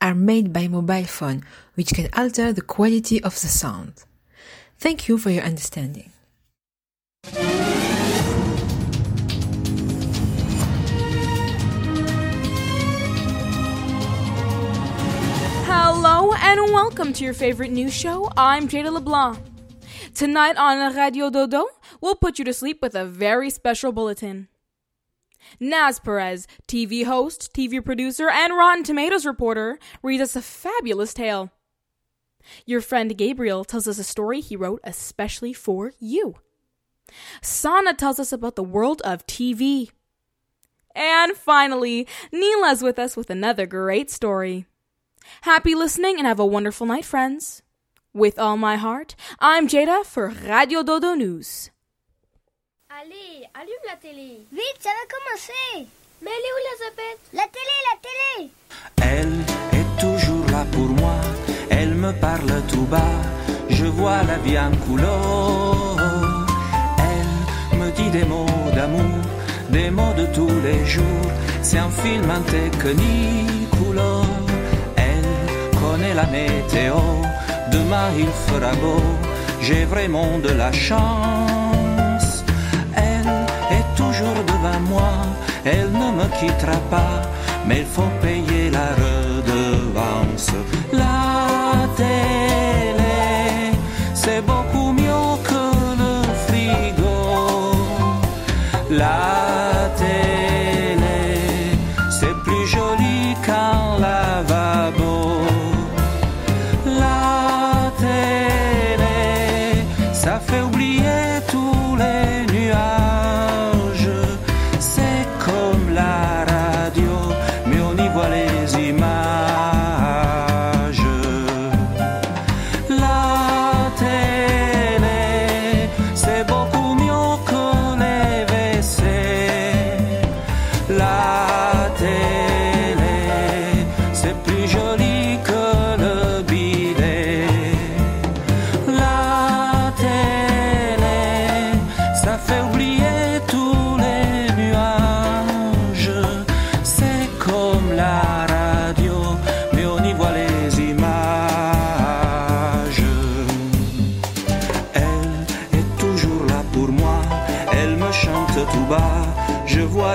are made by mobile phone, which can alter the quality of the sound. Thank you for your understanding. Hello and welcome to your favorite news show. I'm Jada LeBlanc. Tonight on Radio Dodo, we'll put you to sleep with a very special bulletin. Naz Perez, TV host, TV producer, and Rotten Tomatoes reporter, reads us a fabulous tale. Your friend Gabriel tells us a story he wrote especially for you. Sana tells us about the world of TV. And finally, Neela's with us with another great story. Happy listening and have a wonderful night, friends. With all my heart, I'm Jada for Radio Dodo News. Allez, allume la télé. Vite, ça va commencer. Mais elle est où Elisabeth? La télé, la télé. Elle est toujours là pour moi, elle me parle tout bas, je vois la vie en couleur. Elle me dit des mots d'amour, des mots de tous les jours, c'est un film en technique couleur. Elle connaît la météo, demain il fera beau, j'ai vraiment de la chance. Moi, elle ne me quittera pas, mais il faut payer la redevance. La télé, c'est beaucoup mieux que le frigo. La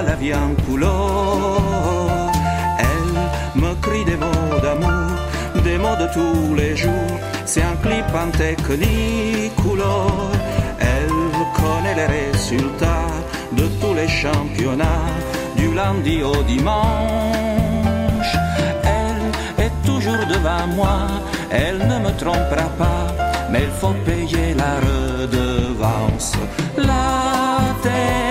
la vie en couleur. Elle me crie des mots d'amour, des mots de tous les jours, c'est un clip en technique couleur. Elle connaît les résultats de tous les championnats, du lundi au dimanche. Elle est toujours devant moi, elle ne me trompera pas, mais il faut payer la redevance. La télé,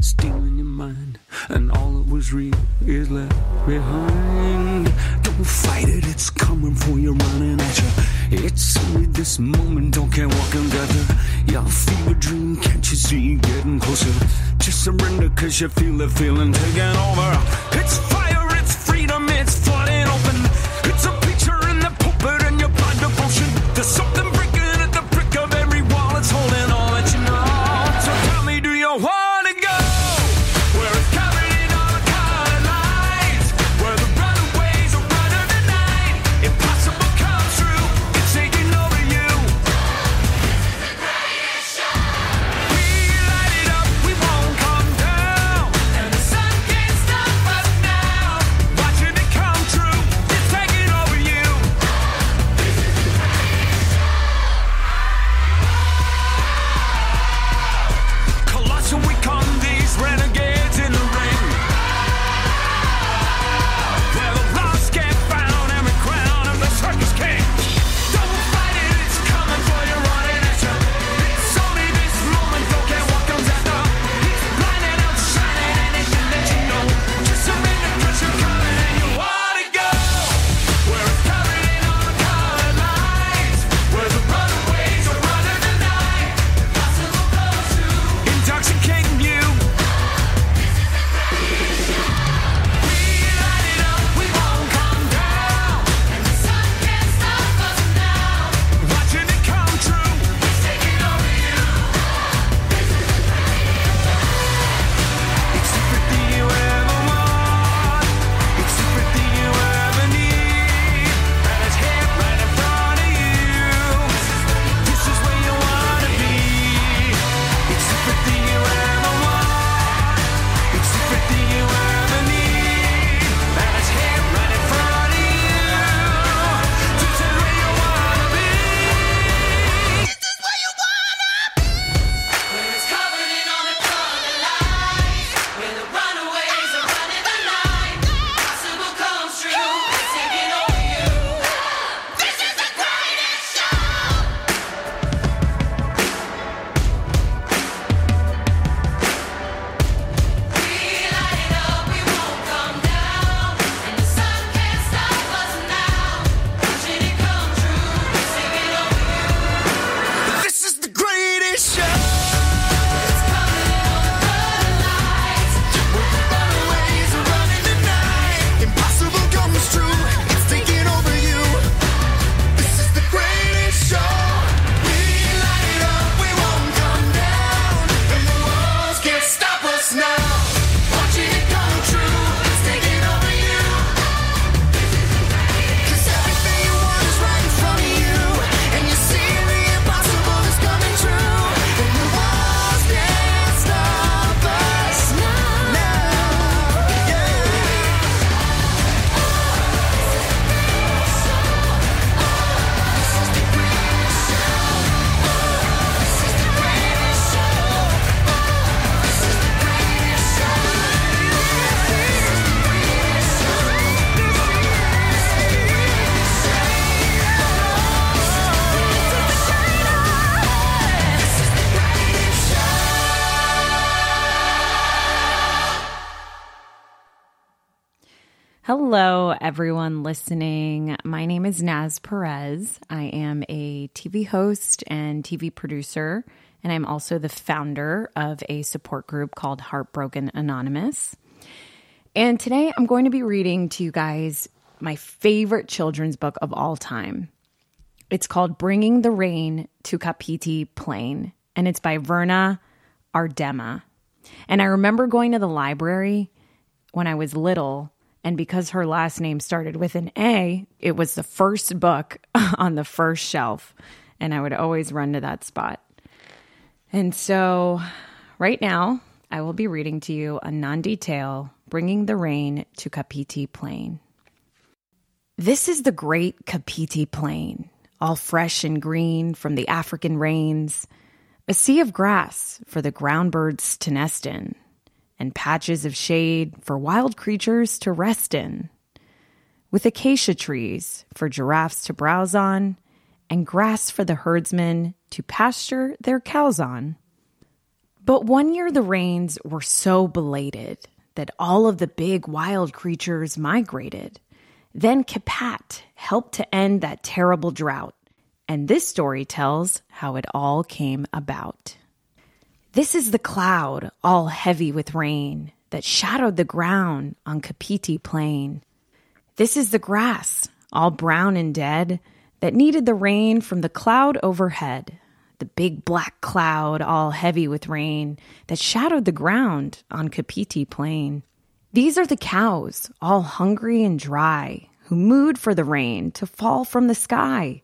stealing your mind, and all that was real is left behind. Don't fight it, it's coming for you, running at you. It's only this moment, don't care what can gather. Your fever dream, can't you see getting closer? Just surrender, cause you feel the feeling taking over. It's fire, Naz Perez. I am a TV host and TV producer, and I'm also the founder of a support group called Heartbroken Anonymous. And today I'm going to be reading to you guys my favorite children's book of all time. It's called Bringing the Rain to Kapiti Plain, and it's by Verna Aardema. And I remember going to the library when I was little, and because her last name started with an A, it was the first book on the first shelf, and I would always run to that spot. And so, right now, I will be reading to you a Nandi tale, Bringing the Rain to Kapiti Plain. This is the great Kapiti Plain, all fresh and green from the African rains, a sea of grass for the ground birds to nest in, and patches of shade for wild creatures to rest in, with acacia trees for giraffes to browse on, and grass for the herdsmen to pasture their cows on. But one year the rains were so belated that all of the big wild creatures migrated. Then Kapat helped to end that terrible drought. And this story tells how it all came about. This is the cloud, all heavy with rain, that shadowed the ground on Kapiti Plain. This is the grass, all brown and dead, that needed the rain from the cloud overhead. The big black cloud, all heavy with rain, that shadowed the ground on Kapiti Plain. These are the cows, all hungry and dry, who mooed for the rain to fall from the sky,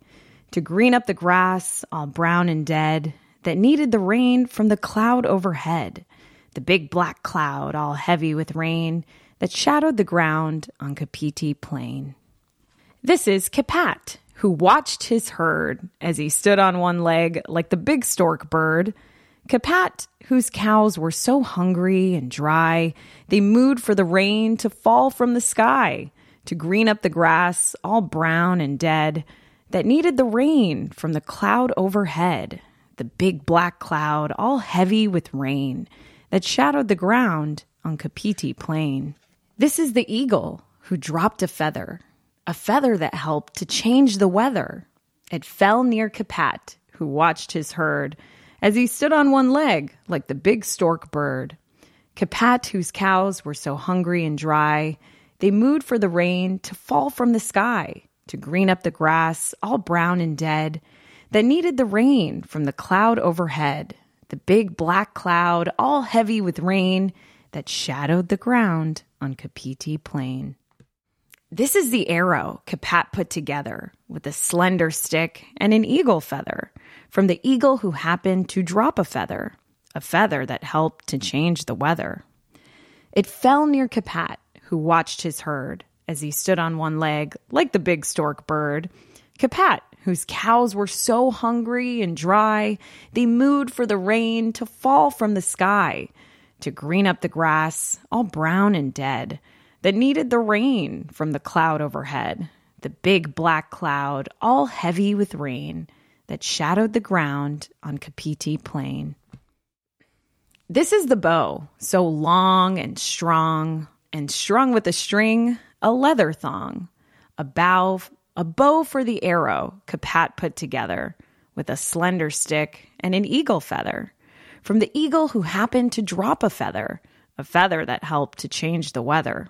to green up the grass, all brown and dead, that needed the rain from the cloud overhead, the big black cloud, all heavy with rain, that shadowed the ground on Kapiti Plain. This is Kapat, who watched his herd as he stood on one leg like the big stork bird. Kapat, whose cows were so hungry and dry, they mooed for the rain to fall from the sky, to green up the grass, all brown and dead, that needed the rain from the cloud overhead, the big black cloud, all heavy with rain, that shadowed the ground on Kapiti Plain. This is the eagle who dropped a feather, a feather that helped to change the weather. It fell near Kapat, who watched his herd as he stood on one leg like the big stork bird. Kapat, whose cows were so hungry and dry, they mooed for the rain to fall from the sky, to green up the grass, all brown and dead, that needed the rain from the cloud overhead, the big black cloud, all heavy with rain, that shadowed the ground on Kapiti Plain. This is the arrow Kapat put together with a slender stick and an eagle feather from the eagle who happened to drop a feather, a feather that helped to change the weather. It fell near Kapat, who watched his herd as he stood on one leg like the big stork bird. Kapat, whose cows were so hungry and dry, they mooed for the rain to fall from the sky, to green up the grass, all brown and dead, that needed the rain from the cloud overhead, the big black cloud, all heavy with rain, that shadowed the ground on Kapiti Plain. This is the bow, so long and strong, and strung with a string, a leather thong, a bow, a bow for the arrow Kapat put together with a slender stick and an eagle feather from the eagle who happened to drop a feather, a feather that helped to change the weather.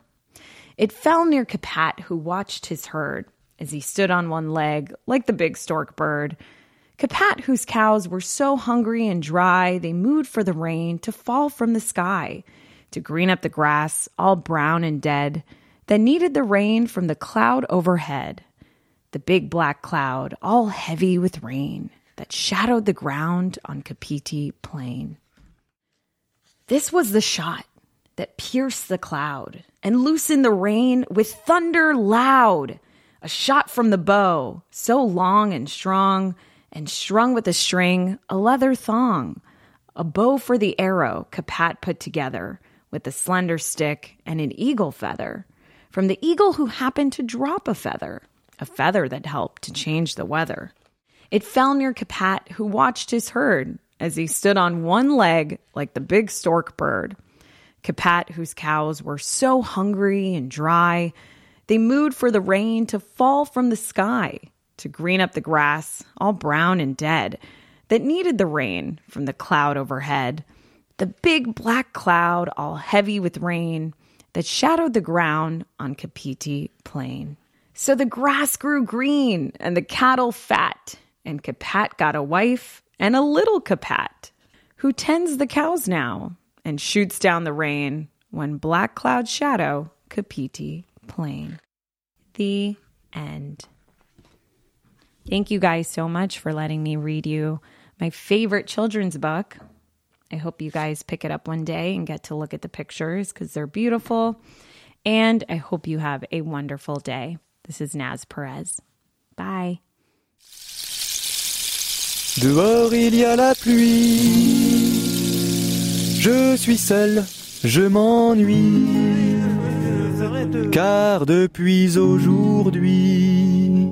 It fell near Kapat, who watched his herd as he stood on one leg like the big stork bird. Kapat, whose cows were so hungry and dry, they mooed for the rain to fall from the sky, to green up the grass, all brown and dead, that needed the rain from the cloud overhead, the big black cloud, all heavy with rain, that shadowed the ground on Kapiti Plain. This was the shot that pierced the cloud and loosened the rain with thunder loud. A shot from the bow, so long and strong, and strung with a string, a leather thong. A bow for the arrow Kapat put together with a slender stick and an eagle feather. From the eagle who happened to drop a feather, a feather that helped to change the weather. It fell near Kapat, who watched his herd as he stood on one leg like the big stork bird. Kapat, whose cows were so hungry and dry, they mooed for the rain to fall from the sky, to green up the grass, all brown and dead, that needed the rain from the cloud overhead. The big black cloud, all heavy with rain, that shadowed the ground on Kapiti Plain. So the grass grew green and the cattle fat, and Kapat got a wife and a little Kapat, who tends the cows now and shoots down the rain when black cloud shadow Kapiti Plain. The end. Thank you guys so much for letting me read you my favorite children's book. I hope you guys pick it up one day and get to look at the pictures because they're beautiful. And I hope you have a wonderful day. This is Naz Perez. Bye. Dehors il y a la pluie. Je suis seul, je m'ennuie. Car depuis aujourd'hui,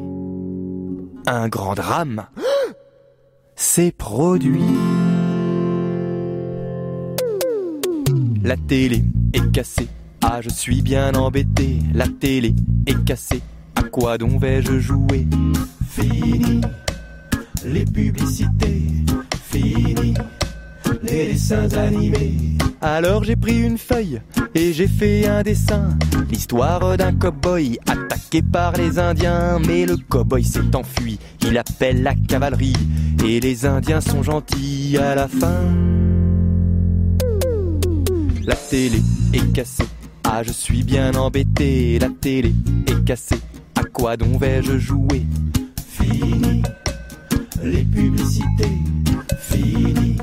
un grand drame s'est produit. La télé est cassée. Ah, je suis bien embêté. La télé est cassée. À quoi donc vais-je jouer? Fini les publicités. Fini les dessins animés. Alors j'ai pris une feuille et j'ai fait un dessin. L'histoire d'un cow-boy attaqué par les Indiens. Mais le cow-boy s'est enfui. Il appelle la cavalerie. Et les Indiens sont gentils à la fin. La télé est cassée. Ah, je suis bien embêté. La télé est cassée. À quoi donc vais-je jouer? Fini les publicités. Fini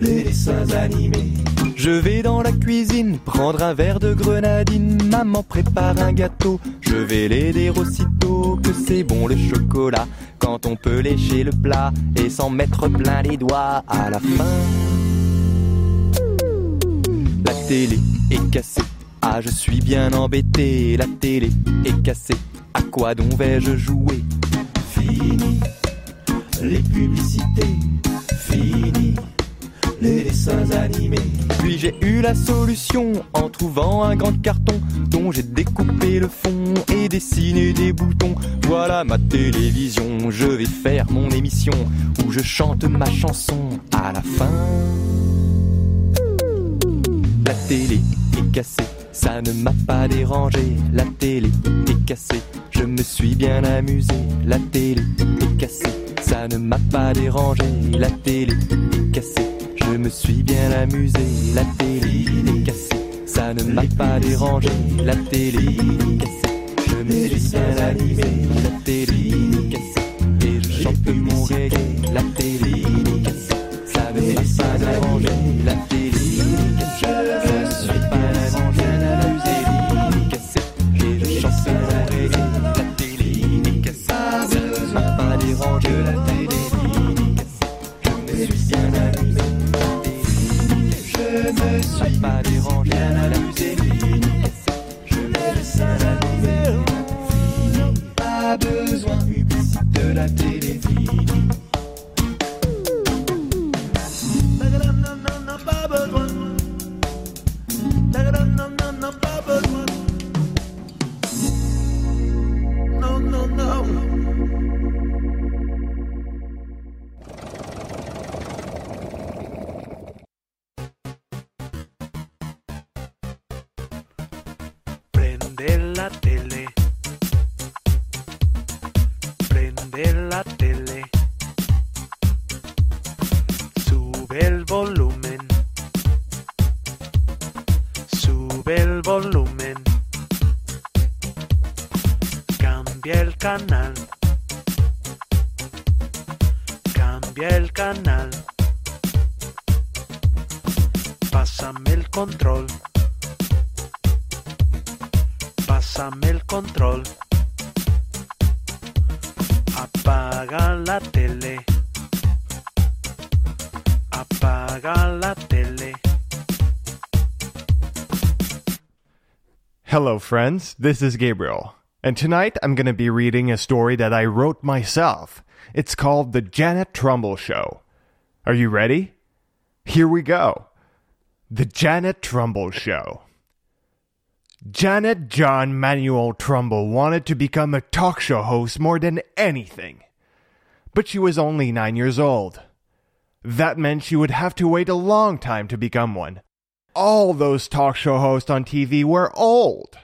les dessins animés. Je vais dans la cuisine prendre un verre de grenadine. Maman prépare un gâteau. Je vais l'aider aussitôt que c'est bon le chocolat. Quand on peut lécher le plat et s'en mettre plein les doigts à la fin. La télé est cassée. Ah, je suis bien embêté. La télé est cassée. Quoi donc vais-je jouer? Fini les publicités. Fini les dessins animés. Puis j'ai eu la solution en trouvant un grand carton dont j'ai découpé le fond et dessiné des boutons. Voilà ma télévision, je vais faire mon émission où je chante ma chanson à la fin. La télé est cassée, ça ne m'a pas dérangé. La télé est cassée, je me suis bien amusé. La télé est cassée, ça ne m'a pas dérangé. La télé est cassée, je me suis bien amusé. La télé est cassée, ça ne m'a pas dérangé. La télé est cassée, je me suis bien amusé. La télé est cassée, et je chante mon reggae. La télé est cassée, ça ne m'a pas dérangé. La télé est cassée, pas déranger. Bien abusé, je mets le sein à l'envers. Pas besoin de la télé. Friends. This is Gabriel. And tonight I'm going to be reading a story that I wrote myself. It's called The Janet Trumbull Show. Are you ready? Here we go. The Janet Trumbull Show. Janet John Manuel Trumbull wanted to become a talk show host more than anything. But she was only nine years old. That meant she would have to wait a long time to become one. All those talk show hosts on TV were old.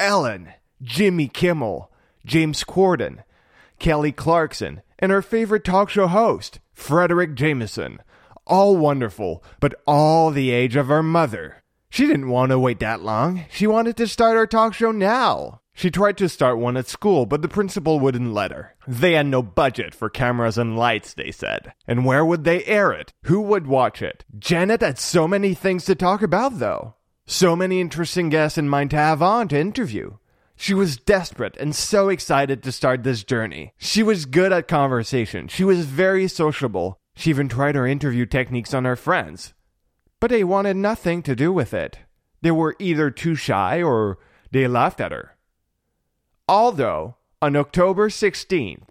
Ellen, Jimmy Kimmel, James Corden, Kelly Clarkson, and her favorite talk show host, Frederick Jameson. All wonderful, but all the age of her mother. She didn't want to wait that long. She wanted to start her talk show now. She tried to start one at school, but the principal wouldn't let her. They had no budget for cameras and lights, they said. And where would they air it? Who would watch it? Janet had so many things to talk about, though. So many interesting guests in mind to have on to interview. She was desperate and so excited to start this journey. She was good at conversation. She was very sociable. She even tried her interview techniques on her friends. But they wanted nothing to do with it. They were either too shy or they laughed at her. Although, on October 16th,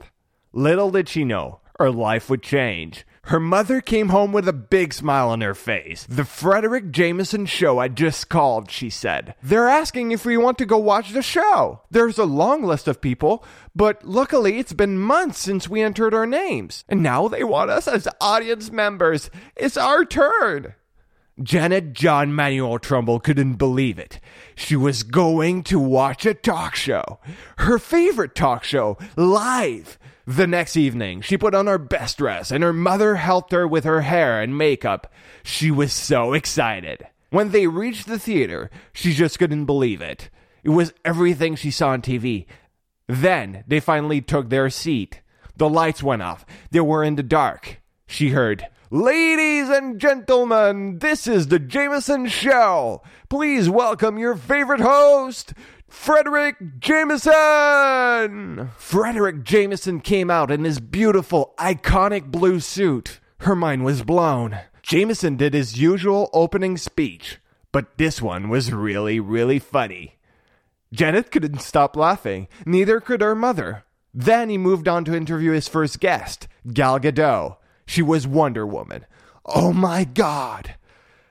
little did she know, her life would change. Her mother came home with a big smile on her face. The Frederick Jameson show I just called, she said. They're asking if we want to go watch the show. There's a long list of people, but luckily it's been months since we entered our names. And now they want us as audience members. It's our turn. Janet John Manuel Trumbull couldn't believe it. She was going to watch a talk show. Her favorite talk show, live. The next evening, she put on her best dress and her mother helped her with her hair and makeup. She was so excited. When they reached the theater, she just couldn't believe it. It was everything she saw on TV. Then they finally took their seat. The lights went off. They were in the dark. She heard, Ladies and gentlemen, this is the Jameson Show. Please welcome your favorite host, Frederick Jameson! Frederick Jameson came out in his beautiful, iconic blue suit. Her mind was blown. Jameson did his usual opening speech, but this one was really, really funny. Janet couldn't stop laughing, neither could her mother. Then he moved on to interview his first guest, Gal Gadot. She was Wonder Woman. Oh my God!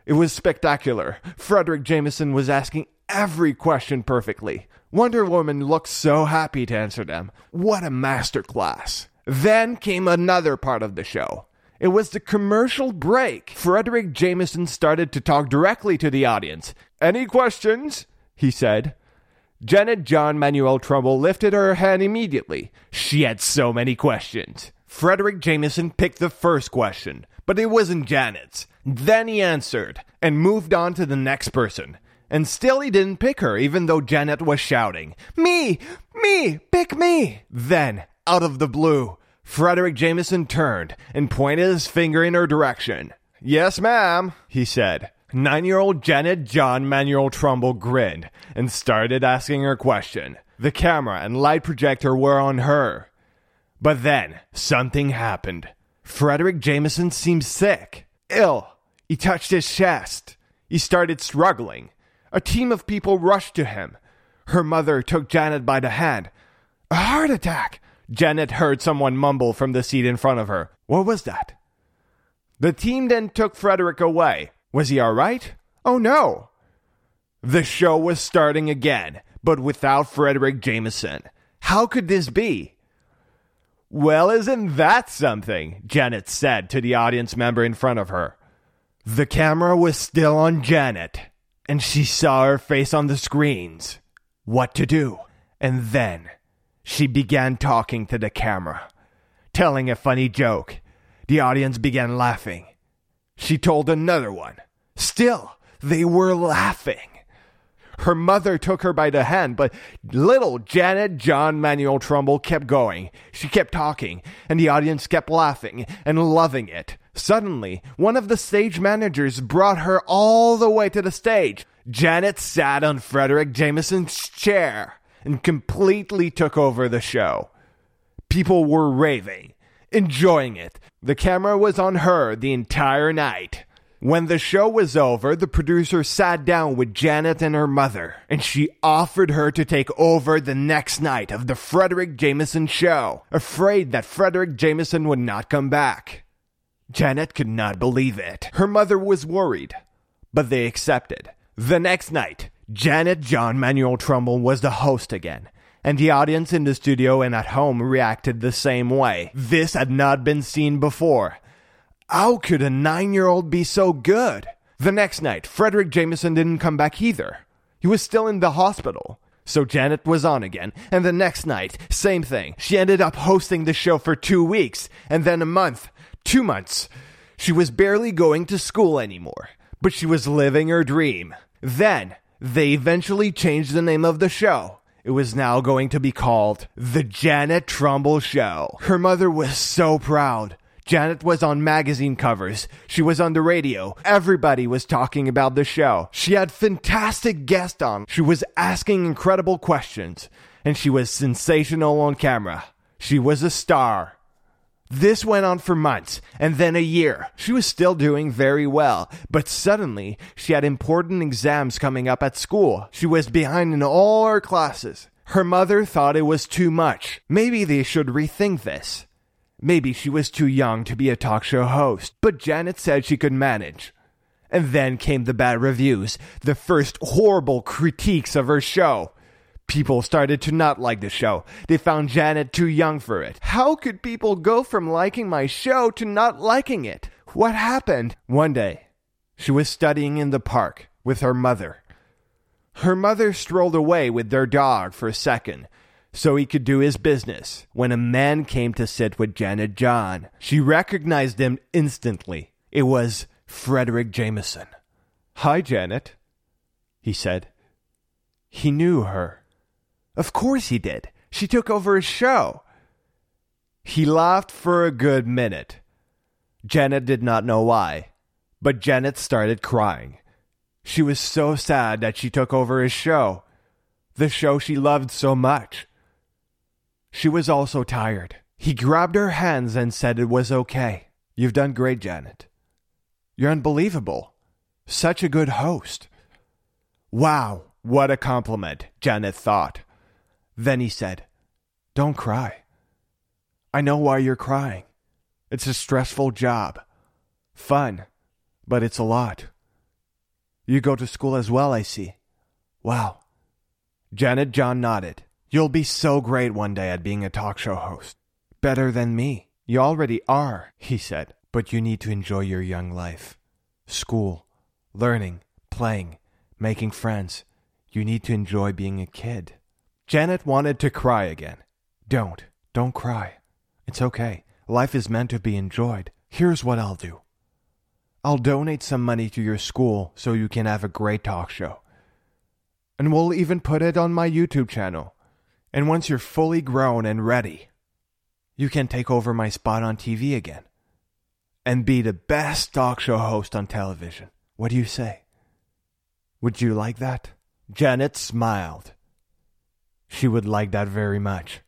It was spectacular. Frederick Jameson was asking every question perfectly. Wonder Woman looked so happy to answer them. What a masterclass. Then came another part of the show. It was the commercial break. Frederick Jameson started to talk directly to the audience. Any questions? he said. Janet John Manuel Trumbull lifted her hand immediately. She had so many questions. Frederick Jameson picked the first question, but it wasn't Janet's. Then he answered and moved on to the next person. And still he didn't pick her, even though Janet was shouting, Me! Me! Pick me! Then, out of the blue, Frederick Jameson turned and pointed his finger in her direction. Yes, ma'am, he said. Nine year old Janet John Manuel Trumbull grinned and started asking her question. The camera and light projector were on her. But then something happened. Frederick Jameson seemed sick, ill. He touched his chest. He started struggling. A team of people rushed to him. Her mother took Janet by the hand. A heart attack! Janet heard someone mumble from the seat in front of her. What was that? The team then took Frederick away. Was he all right? Oh no! The show was starting again, but without Frederick Jameson. How could this be? Well, isn't that something? Janet said to the audience member in front of her. The camera was still on Janet, and she saw her face on the screens. What to do? And then she began talking to the camera, telling a funny joke. The audience began laughing. She told another one. Still, they were laughing. Her mother took her by the hand, but little Janet John Manuel Trumbull kept going. She kept talking, and the audience kept laughing and loving it. Suddenly, one of the stage managers brought her all the way to the stage. Janet sat on Frederick Jameson's chair and completely took over the show. People were raving, enjoying it. The camera was on her the entire night. When the show was over, the producer sat down with Janet and her mother, and she offered her to take over the next night of the Frederick Jameson show, afraid that Frederick Jameson would not come back. Janet could not believe it. Her mother was worried, but they accepted. The next night, Janet John Manuel Trumbull was the host again, and the audience in the studio and at home reacted the same way. This had not been seen before. How could a nine year old be so good? The next night, Frederick Jameson didn't come back either. He was still in the hospital. So Janet was on again, and the next night, same thing. She ended up hosting the show for two weeks, and then a month, two months. She was barely going to school anymore, but she was living her dream. Then, they eventually changed the name of the show. It was now going to be called The Janet Trumbull Show. Her mother was so proud. Janet was on magazine covers. She was on the radio. Everybody was talking about the show. She had fantastic guests on. She was asking incredible questions. And she was sensational on camera. She was a star. This went on for months and then a year. She was still doing very well, but suddenly she had important exams coming up at school. She was behind in all her classes. Her mother thought it was too much. Maybe they should rethink this. Maybe she was too young to be a talk show host, but Janet said she could manage. And then came the bad reviews, the first horrible critiques of her show. People started to not like the show. They found Janet too young for it. How could people go from liking my show to not liking it? What happened? One day, she was studying in the park with her mother. Her mother strolled away with their dog for a second so he could do his business when a man came to sit with Janet John. She recognized him instantly. It was Frederick Jameson. Hi, Janet, he said. He knew her. Of course he did. She took over his show. He laughed for a good minute. Janet did not know why, but Janet started crying. She was so sad that she took over his show, the show she loved so much. She was also tired. He grabbed her hands and said it was okay. You've done great, Janet. You're unbelievable. Such a good host. Wow, what a compliment, Janet thought. Then he said, Don't cry. I know why you're crying. It's a stressful job. Fun, but it's a lot. You go to school as well, I see. Wow. Janet John nodded. You'll be so great one day at being a talk show host. Better than me. You already are, he said, but you need to enjoy your young life. School, learning, playing, making friends. You need to enjoy being a kid. Janet wanted to cry again. Don't. Don't cry. It's okay. Life is meant to be enjoyed. Here's what I'll do I'll donate some money to your school so you can have a great talk show. And we'll even put it on my YouTube channel. And once you're fully grown and ready, you can take over my spot on TV again and be the best talk show host on television. What do you say? Would you like that? Janet smiled. She would like that very much.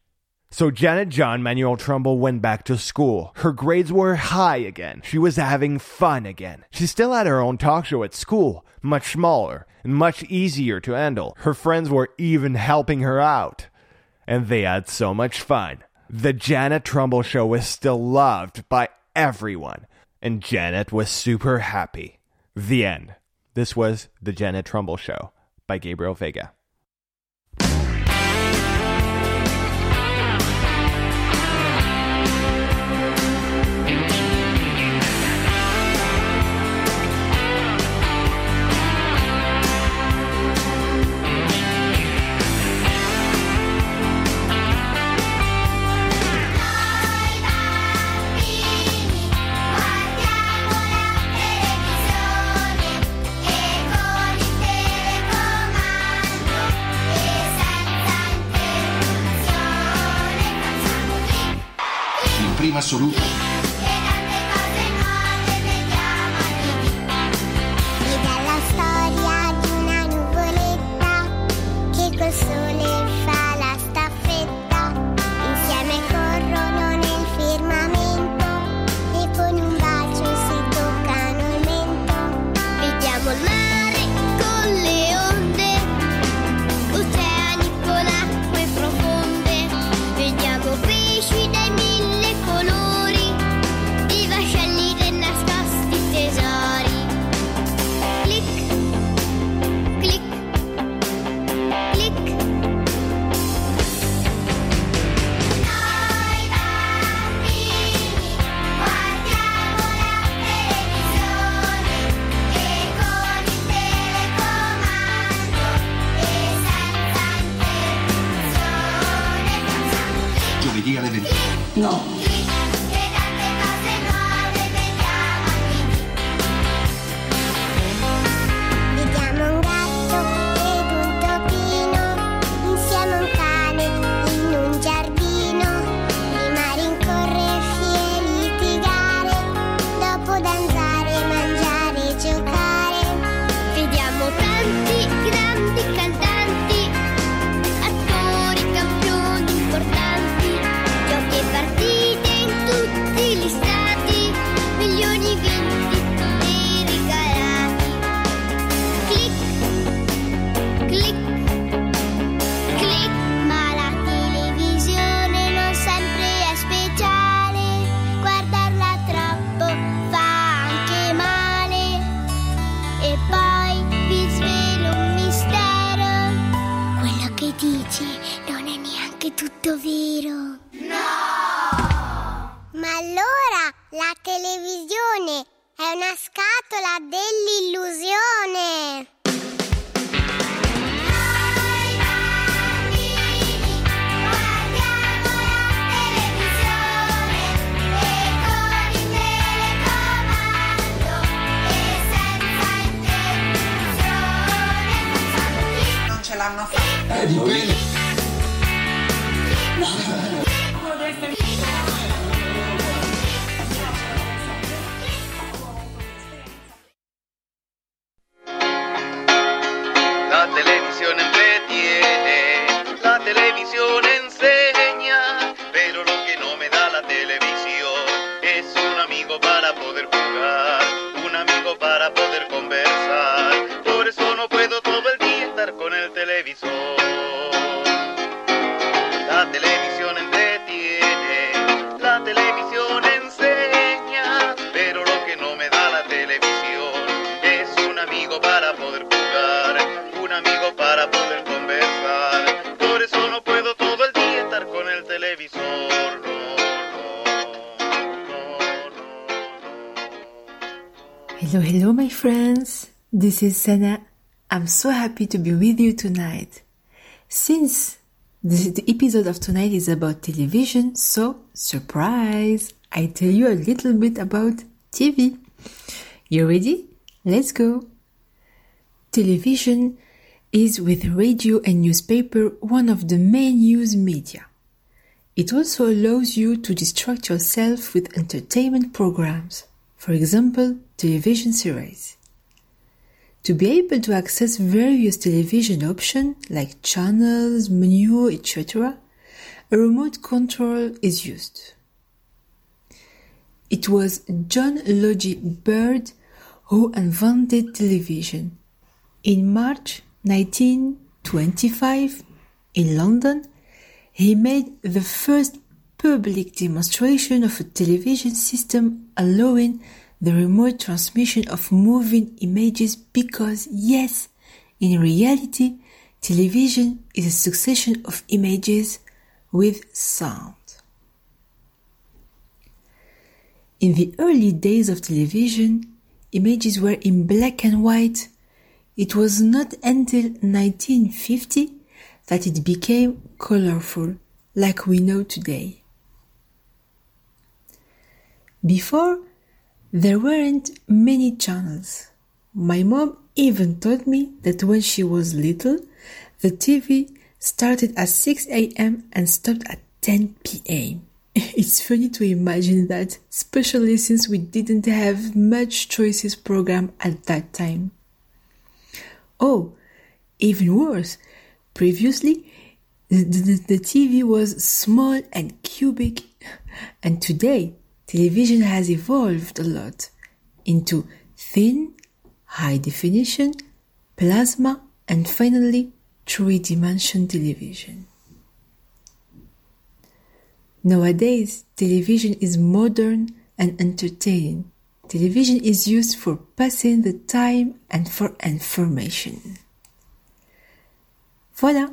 So Janet John Manuel Trumbull went back to school. Her grades were high again. She was having fun again. She still had her own talk show at school, much smaller and much easier to handle. Her friends were even helping her out. And they had so much fun. The Janet Trumbull show was still loved by everyone, and Janet was super happy. The end. This was The Janet Trumbull Show by Gabriel Vega. In Hello, hello, my friends. This is Sana. I'm so happy to be with you tonight. Since this, the episode of tonight is about television, so surprise! I tell you a little bit about TV. You ready? Let's go. Television is with radio and newspaper one of the main news media. It also allows you to distract yourself with entertainment programs, for example, television series. To be able to access various television options like channels, menu, etc., a remote control is used. It was John Logie Baird who invented television. In March 1925, in London, he made the first public demonstration of a television system allowing the remote transmission of moving images because, yes, in reality, television is a succession of images with sound. In the early days of television, images were in black and white. It was not until 1950 that it became colorful, like we know today. Before, there weren't many channels. My mom even told me that when she was little, the TV started at 6 a.m. and stopped at 10 p.m. It's funny to imagine that, especially since we didn't have much choices program at that time. Oh, even worse, previously the, the, the TV was small and cubic, and today television has evolved a lot into thin, high definition, plasma, and finally three dimension television. Nowadays, television is modern and entertaining. Television is used for passing the time and for information. Voila!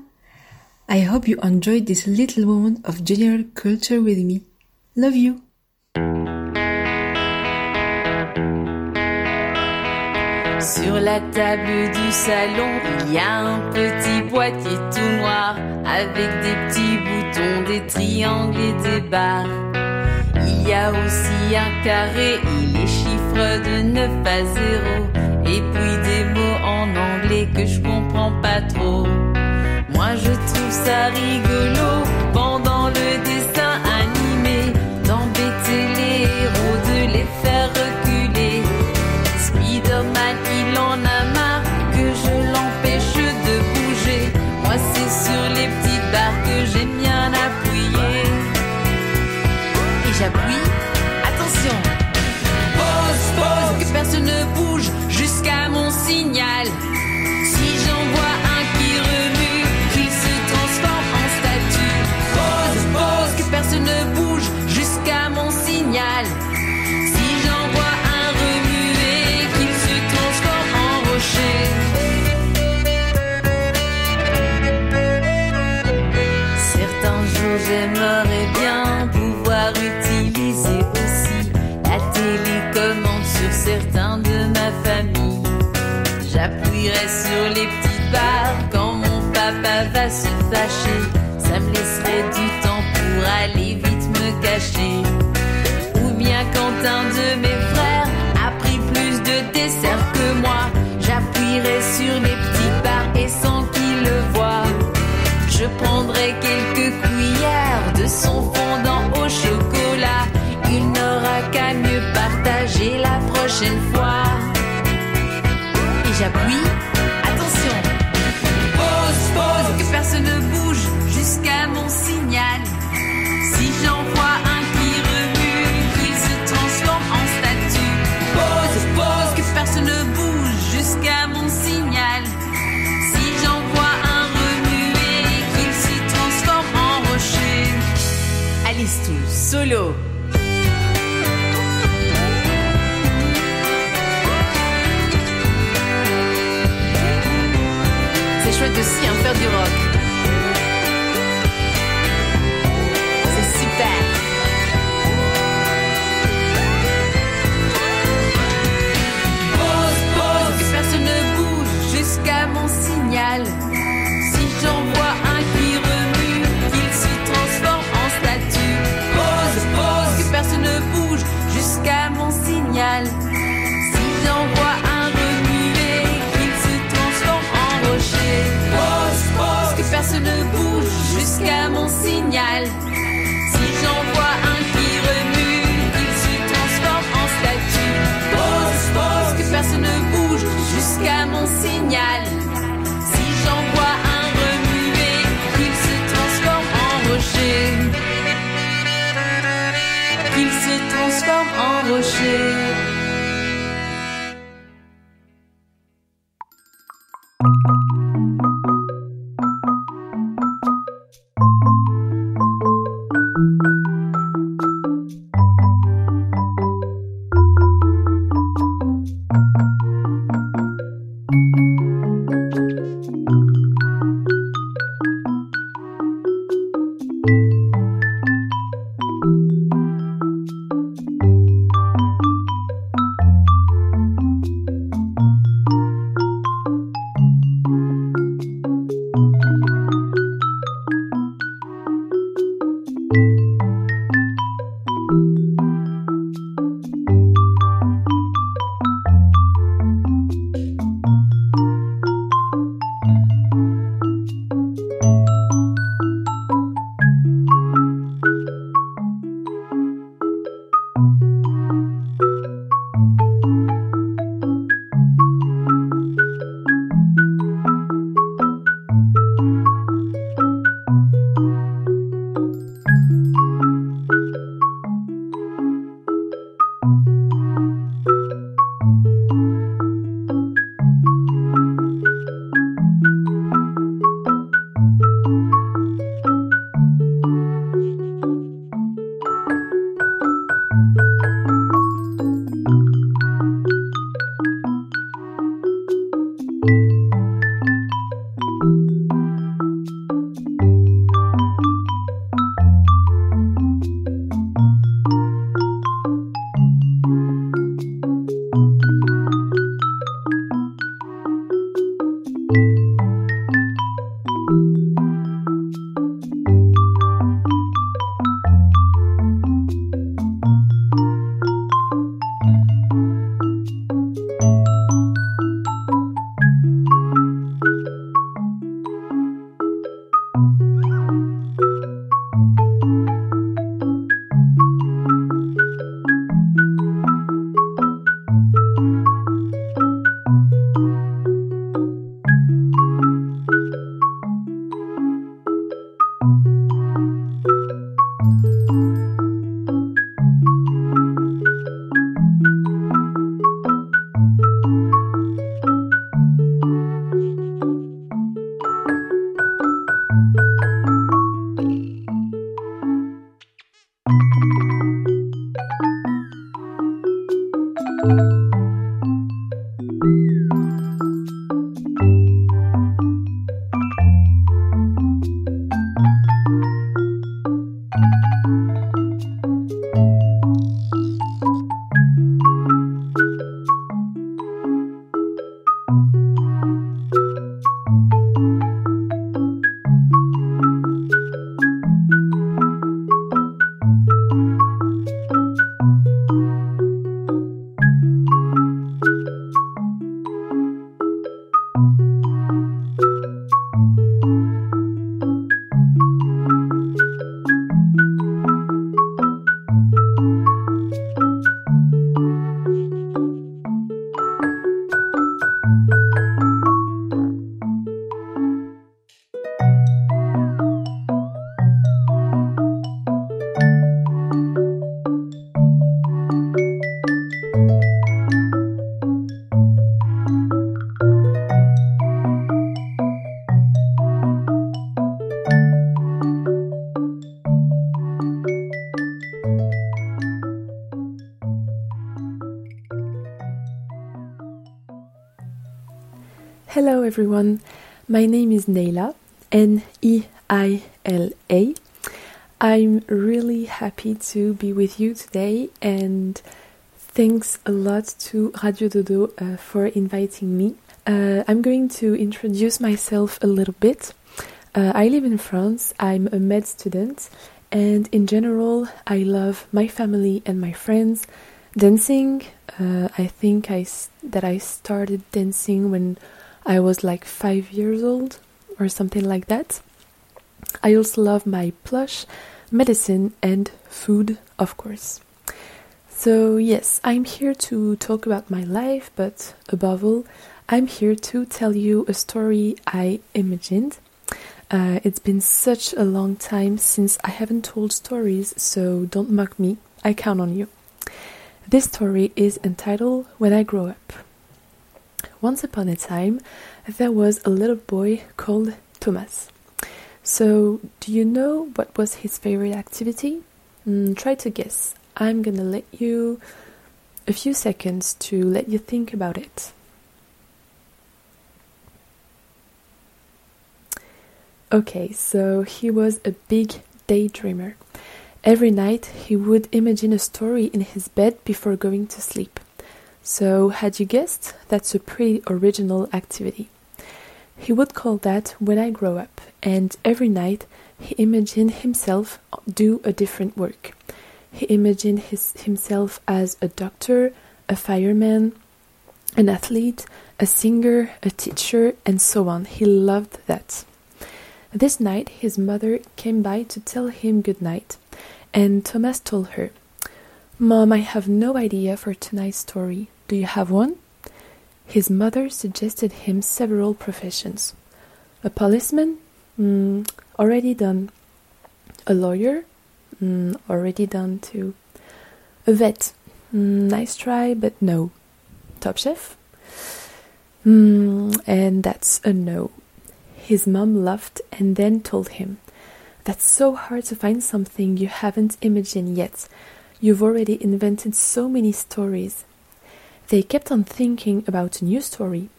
I hope you enjoyed this little moment of general culture with me. Love you! Sur la table du salon, il y a un petit boîtier tout noir avec des petits boutons, des triangles et des barres. Il y a aussi un carré et les chiffres de 9 à 0 et puis des mots en anglais que je comprends pas trop. Moi je trouve ça rigolo J'appuierai sur les petites barres quand mon papa va se fâcher. Ça me laisserait du temps pour aller vite me cacher. Ou bien quand un de mes frères a pris plus de dessert que moi, j'appuierai sur les petites barres et sans qu'il le voie. Je prendrai quelques cuillères de son fondant au chocolat. Il n'aura qu'à mieux partager la prochaine fois. J'appuie. Attention. Pause, pause, que personne ne bouge jusqu'à mon signal. Si j'envoie un qui remue, qu'il se transforme en statue. Pause, pause, que personne ne bouge jusqu'à mon signal. Si j'envoie un remué, qu'il s'y transforme en rocher. Alice tout solo. de un faire du rock. 我是 everyone, my name is Neila, N E I L A. I'm really happy to be with you today and thanks a lot to Radio Dodo uh, for inviting me. Uh, I'm going to introduce myself a little bit. Uh, I live in France, I'm a med student, and in general, I love my family and my friends. Dancing, uh, I think that I started dancing when I was like five years old or something like that. I also love my plush, medicine, and food, of course. So, yes, I'm here to talk about my life, but above all, I'm here to tell you a story I imagined. Uh, it's been such a long time since I haven't told stories, so don't mock me, I count on you. This story is entitled When I Grow Up. Once upon a time, there was a little boy called Thomas. So, do you know what was his favorite activity? Mm, try to guess. I'm gonna let you a few seconds to let you think about it. Okay, so he was a big daydreamer. Every night he would imagine a story in his bed before going to sleep. So, had you guessed? That's a pretty original activity. He would call that When I Grow Up, and every night he imagined himself do a different work. He imagined his, himself as a doctor, a fireman, an athlete, a singer, a teacher, and so on. He loved that. This night his mother came by to tell him good night, and Thomas told her, Mom, I have no idea for tonight's story. Do you have one? His mother suggested him several professions. A policeman? Mm, already done. A lawyer? Mm, already done too. A vet? Mm, nice try, but no. Top chef? Mm, and that's a no. His mom laughed and then told him, That's so hard to find something you haven't imagined yet. You've already invented so many stories. They kept on thinking about a new story,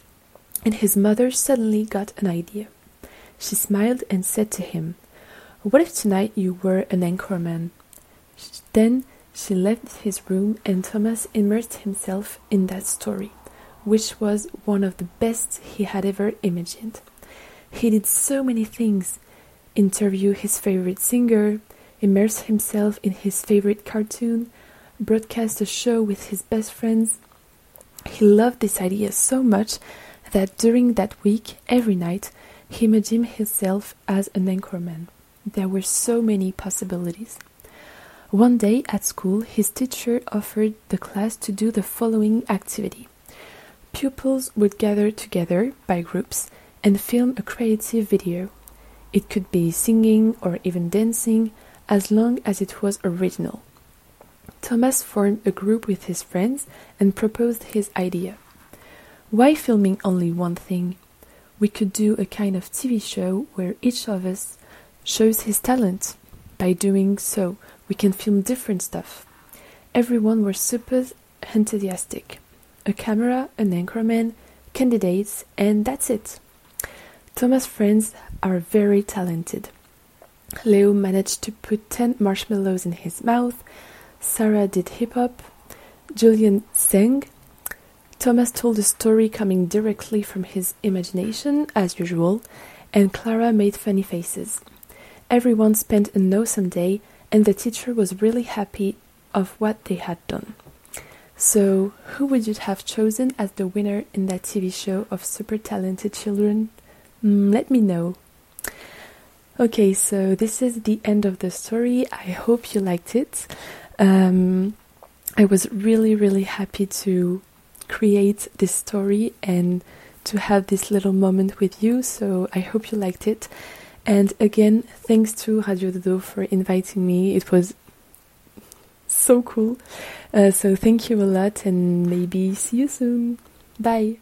and his mother suddenly got an idea. She smiled and said to him, What if tonight you were an anchorman? Then she left his room, and Thomas immersed himself in that story, which was one of the best he had ever imagined. He did so many things interview his favorite singer, immerse himself in his favorite cartoon, broadcast a show with his best friends. He loved this idea so much that during that week, every night, he imagined himself as an anchorman. There were so many possibilities. One day at school, his teacher offered the class to do the following activity. Pupils would gather together by groups and film a creative video. It could be singing or even dancing, as long as it was original. Thomas formed a group with his friends and proposed his idea. Why filming only one thing? We could do a kind of TV show where each of us shows his talent. By doing so, we can film different stuff. Everyone was super enthusiastic. A camera, an anchorman, candidates, and that's it. Thomas' friends are very talented. Leo managed to put 10 marshmallows in his mouth. Sarah did hip hop. Julian sang. Thomas told a story coming directly from his imagination, as usual, and Clara made funny faces. Everyone spent an awesome day, and the teacher was really happy of what they had done. So, who would you have chosen as the winner in that TV show of super talented children? Mm, let me know. Okay, so this is the end of the story. I hope you liked it. Um, I was really, really happy to create this story and to have this little moment with you, so I hope you liked it. And again, thanks to Radio Dodo for inviting me. It was so cool. Uh, so thank you a lot and maybe see you soon. Bye.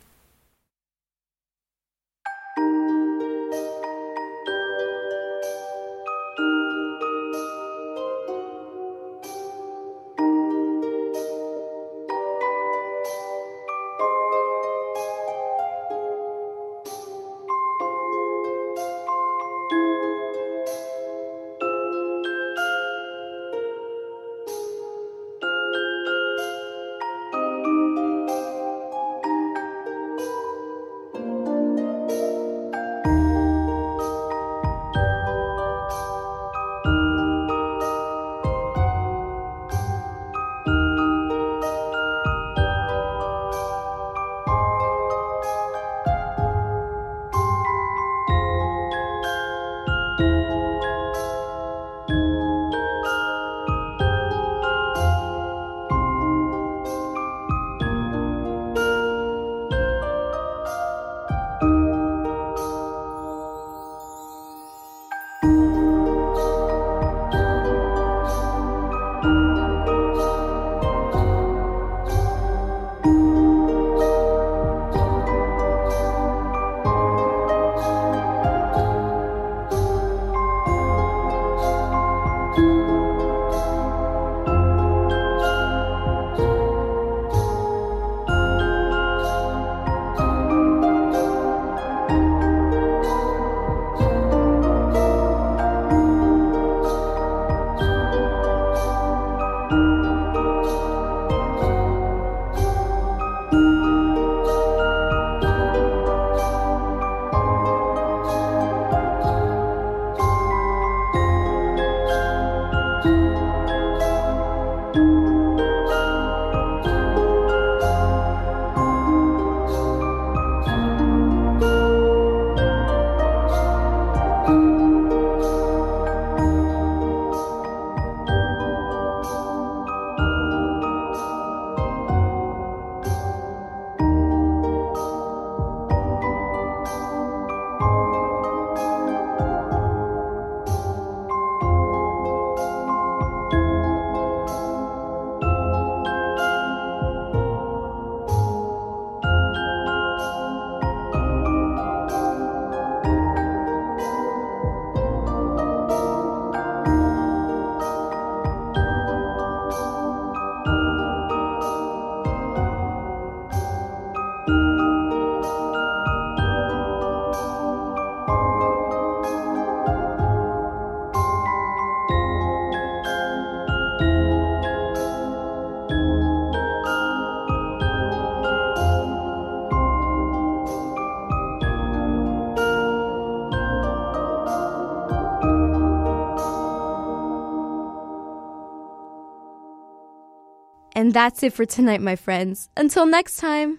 That's it for tonight, my friends. Until next time.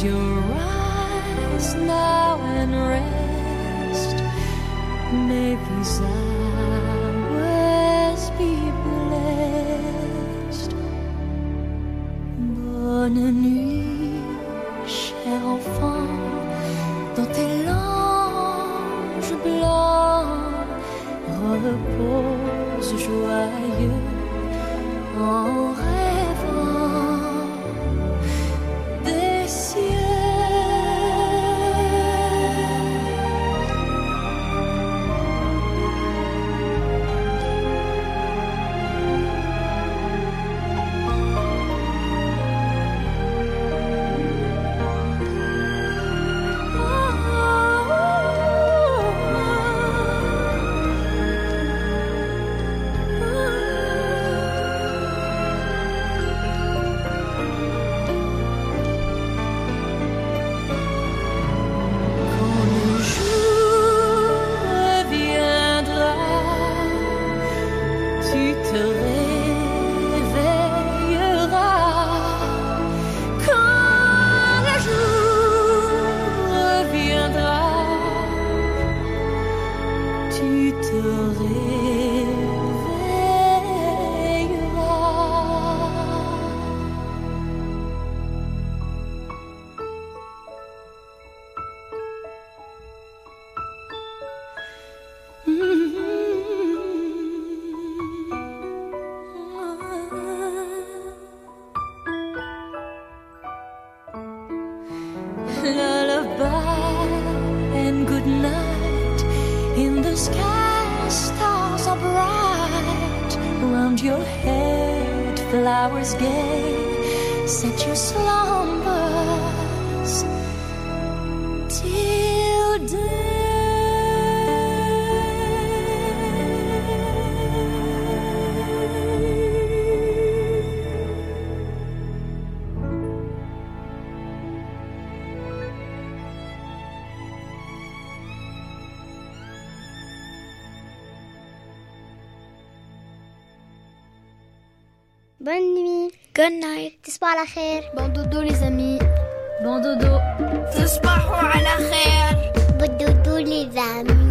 Close your eyes now and rest. May the sky, stars are bright. Around your head, flowers gay. Set your slumbers Good night. تصبحوا على خير. Bon dodo les amis. Bon dodo. تصبحوا على خير. بالدودو les amis.